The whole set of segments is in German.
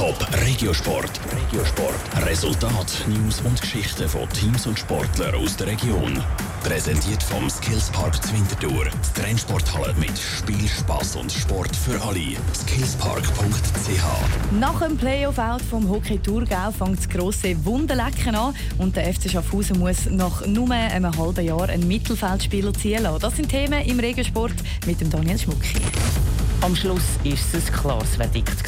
Top Regiosport. Regiosport. Resultat, News und Geschichten von Teams und Sportlern aus der Region. Präsentiert vom Skillspark Zwintertour. Die Trennsporthalle mit Spiel, Spass und Sport für alle. Skillspark.ch Nach dem Playoff-Out vom Hockey Thurgau fängt das grosse Wunderlecken an und der FC Schaffhausen muss nach nur einem halben Jahr einen Mittelfeldspieler ziehen lassen. Das sind Themen im Regiosport mit dem Daniel Schmucki. Am Schluss war es ein klares Verdikt.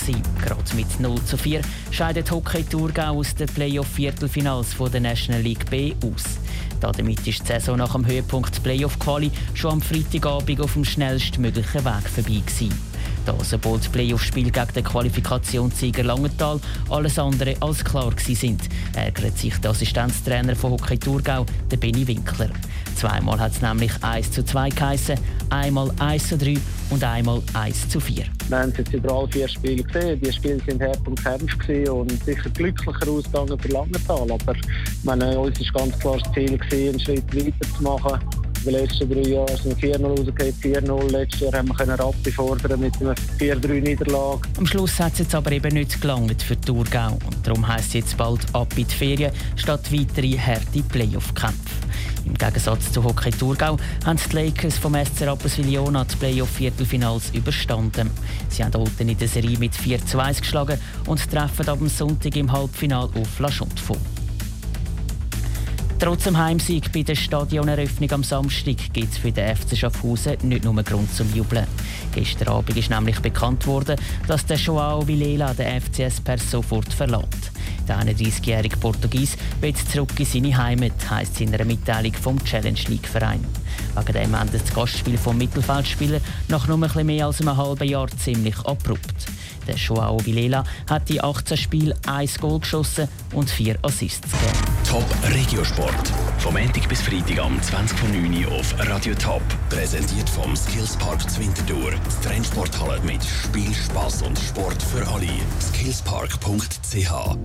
Gerade mit 0 zu 4 scheidet Hockey Thurgau aus den Playoff-Viertelfinals der National League B aus. Damit ist die Saison nach dem Höhepunkt Playoff-Quali schon am Freitagabend auf dem schnellstmöglichen Weg vorbei gewesen. Das, obwohl das Playoff-Spiel gegen den Qualifikationssieger Langenthal alles andere als klar sind, ärgert sich der Assistenztrainer von Hockey Thurgau, der Benny Winkler. Zweimal hat es nämlich 1 zu 2 geheissen, einmal 1 zu 3 und einmal 1 zu 4. Wir haben es jetzt über alle vier Spiele gesehen. Die Spiele waren hart und kämpft und sicher glücklicher ausgegangen für Langenthal. Aber meine, uns war ganz klar das Ziel, einen Schritt weiter zu machen. In den letzten drei Jahren sind wir 4-0 rausgekommen, 4-0. Letztes Jahr haben wir Rappi fordern mit einer 4-3-Niederlage. Am Schluss hat es jetzt aber eben nicht gelangt für Thurgau. Und darum heisst es jetzt bald ab in die Ferien statt weitere harte Playoff-Kämpfe. Im Gegensatz zu Hockey Thurgau haben die Lakers vom SC Rapperswil-Jona die Playoff-Viertelfinals überstanden. Sie haben heute in der Serie mit 4 zu 1 geschlagen und treffen ab Sonntag im Halbfinale auf La Chaux-de-Fonds. Trotz dem Heimsieg bei der Stadioneröffnung am Samstag gibt es für den FC Schaffhausen nicht nur Grund zum Jubeln. Gestern Abend ist nämlich bekannt worden, dass der Joao Vilela den FCS per sofort verlässt. Der 31-jährige Portugies will zurück in seine Heimat, heisst es in einer Mitteilung vom Challenge League Verein. Wegen dem endet das Gastspiel vom Mittelfeldspieler nach nur ein mehr als einem halben Jahr ziemlich abrupt. Der Joao Vilela hat in 18 Spielen 1 Goal geschossen und 4 Assists gegeben. Top Regiosport. Vom Montag bis Freitag am 20.09 Uhr auf Radio Top. Präsentiert vom Skillspark Zwintertour. Die Trennsporthalle mit Spiel, Spass und Sport für alle. Skillspark.ch